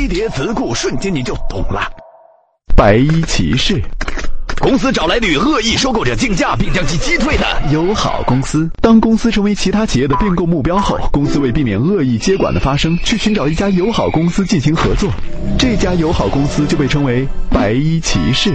飞碟词库瞬间你就懂了。白衣骑士公司找来女恶意收购者竞价并将其击退的。友好公司当公司成为其他企业的并购目标后公司为避免恶意接管的发生去寻找一家友好公司进行合作。这家友好公司就被称为白衣骑士